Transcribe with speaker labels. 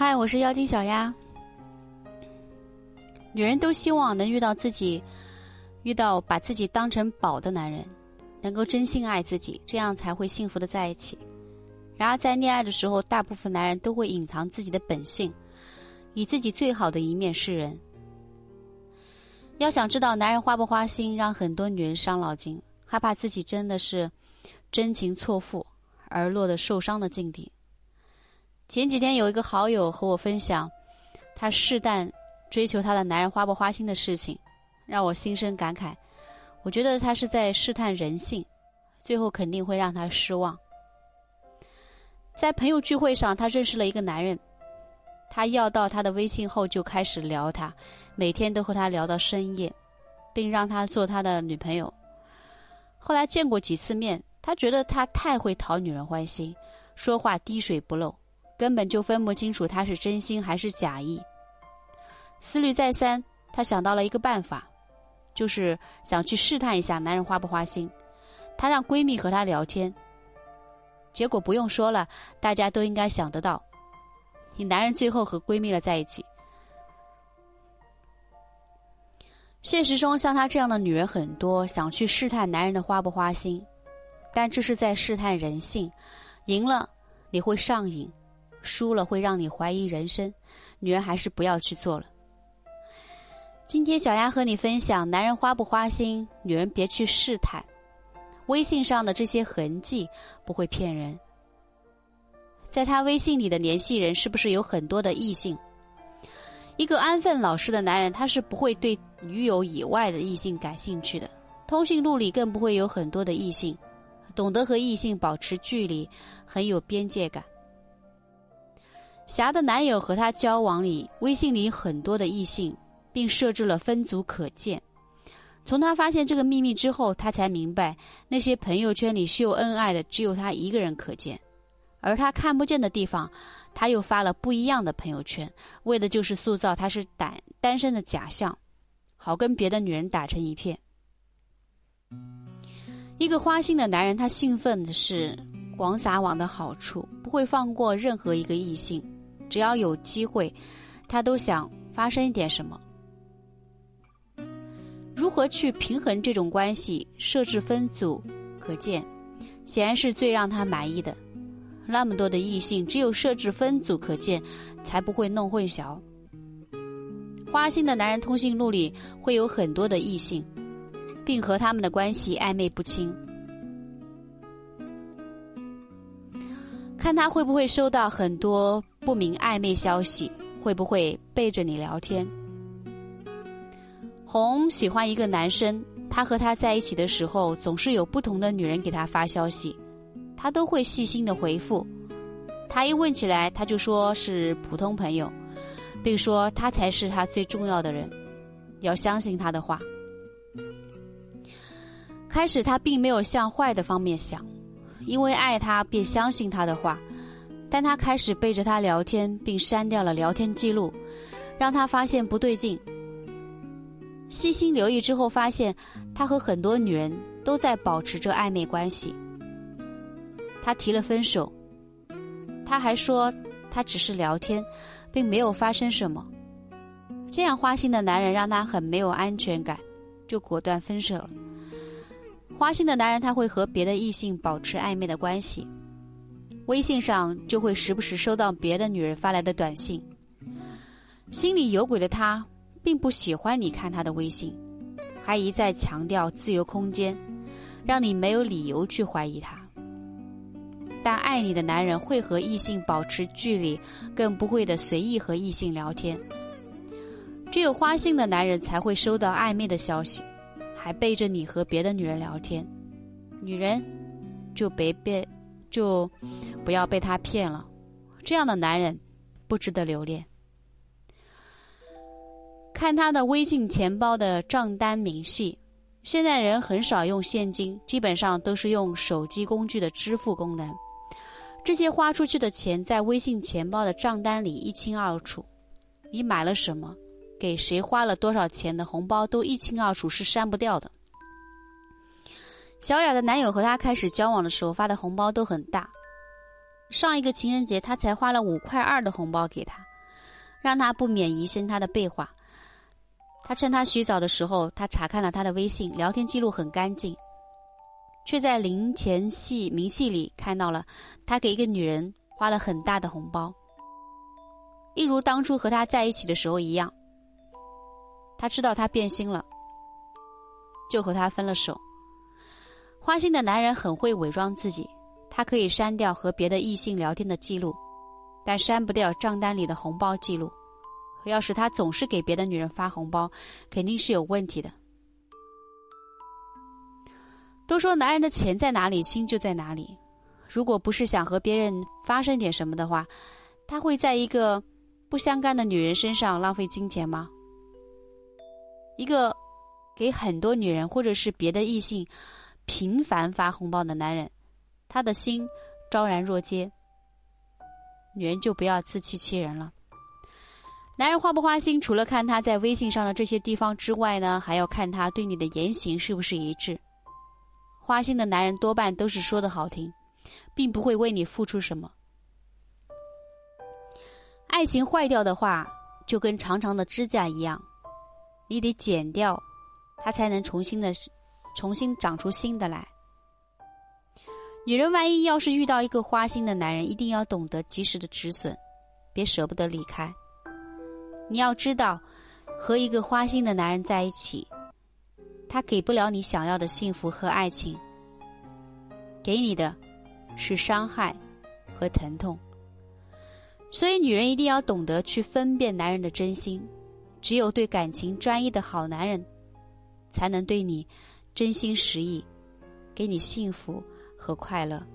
Speaker 1: 嗨，我是妖精小丫。女人都希望能遇到自己，遇到把自己当成宝的男人，能够真心爱自己，这样才会幸福的在一起。然而，在恋爱的时候，大部分男人都会隐藏自己的本性，以自己最好的一面示人。要想知道男人花不花心，让很多女人伤脑筋，害怕自己真的是真情错付而落得受伤的境地。前几天有一个好友和我分享，他试探。追求她的男人花不花心的事情，让我心生感慨。我觉得他是在试探人性，最后肯定会让他失望。在朋友聚会上，他认识了一个男人，他要到他的微信后就开始聊他，每天都和他聊到深夜，并让他做他的女朋友。后来见过几次面，他觉得他太会讨女人欢心，说话滴水不漏，根本就分不清楚他是真心还是假意。思虑再三，她想到了一个办法，就是想去试探一下男人花不花心。她让闺蜜和她聊天，结果不用说了，大家都应该想得到，你男人最后和闺蜜了在一起。现实中像她这样的女人很多，想去试探男人的花不花心，但这是在试探人性，赢了你会上瘾，输了会让你怀疑人生，女人还是不要去做了。今天小丫和你分享：男人花不花心，女人别去试探。微信上的这些痕迹不会骗人。在他微信里的联系人是不是有很多的异性？一个安分老实的男人，他是不会对女友以外的异性感兴趣的。通讯录里更不会有很多的异性，懂得和异性保持距离，很有边界感。霞的男友和她交往里，微信里很多的异性。并设置了分组可见。从她发现这个秘密之后，她才明白那些朋友圈里秀恩爱的只有她一个人可见，而她看不见的地方，他又发了不一样的朋友圈，为的就是塑造他是单单身的假象，好跟别的女人打成一片。一个花心的男人，他兴奋的是广撒网的好处，不会放过任何一个异性，只要有机会，他都想发生一点什么。如何去平衡这种关系？设置分组可见，显然是最让他满意的。那么多的异性，只有设置分组可见，才不会弄混淆。花心的男人通讯录里会有很多的异性，并和他们的关系暧昧不清。看他会不会收到很多不明暧昧消息，会不会背着你聊天。红喜欢一个男生，他和他在一起的时候，总是有不同的女人给他发消息，他都会细心的回复。他一问起来，他就说是普通朋友，并说他才是他最重要的人，要相信他的话。开始他并没有向坏的方面想，因为爱他便相信他的话，但他开始背着他聊天，并删掉了聊天记录，让他发现不对劲。细心留意之后，发现他和很多女人都在保持着暧昧关系。他提了分手，他还说他只是聊天，并没有发生什么。这样花心的男人让他很没有安全感，就果断分手了。花心的男人他会和别的异性保持暧昧的关系，微信上就会时不时收到别的女人发来的短信。心里有鬼的他。并不喜欢你看他的微信，还一再强调自由空间，让你没有理由去怀疑他。但爱你的男人会和异性保持距离，更不会的随意和异性聊天。只有花心的男人才会收到暧昧的消息，还背着你和别的女人聊天。女人就别被，就不要被他骗了。这样的男人不值得留恋。看他的微信钱包的账单明细，现在人很少用现金，基本上都是用手机工具的支付功能。这些花出去的钱在微信钱包的账单里一清二楚，你买了什么，给谁花了多少钱的红包都一清二楚，是删不掉的。小雅的男友和她开始交往的时候发的红包都很大，上一个情人节他才花了五块二的红包给他，让他不免疑心他的背话。他趁他洗澡的时候，他查看了他的微信聊天记录很干净，却在零钱系明细里看到了他给一个女人花了很大的红包，一如当初和他在一起的时候一样。他知道他变心了，就和他分了手。花心的男人很会伪装自己，他可以删掉和别的异性聊天的记录，但删不掉账单里的红包记录。要是他总是给别的女人发红包，肯定是有问题的。都说男人的钱在哪里，心就在哪里。如果不是想和别人发生点什么的话，他会在一个不相干的女人身上浪费金钱吗？一个给很多女人或者是别的异性频繁发红包的男人，他的心昭然若揭。女人就不要自欺欺人了。男人花不花心，除了看他在微信上的这些地方之外呢，还要看他对你的言行是不是一致。花心的男人多半都是说的好听，并不会为你付出什么。爱情坏掉的话，就跟长长的指甲一样。你得剪掉，它才能重新的、重新长出新的来。女人万一要是遇到一个花心的男人，一定要懂得及时的止损，别舍不得离开。你要知道，和一个花心的男人在一起，他给不了你想要的幸福和爱情，给你的是伤害和疼痛。所以，女人一定要懂得去分辨男人的真心。只有对感情专一的好男人，才能对你真心实意，给你幸福和快乐。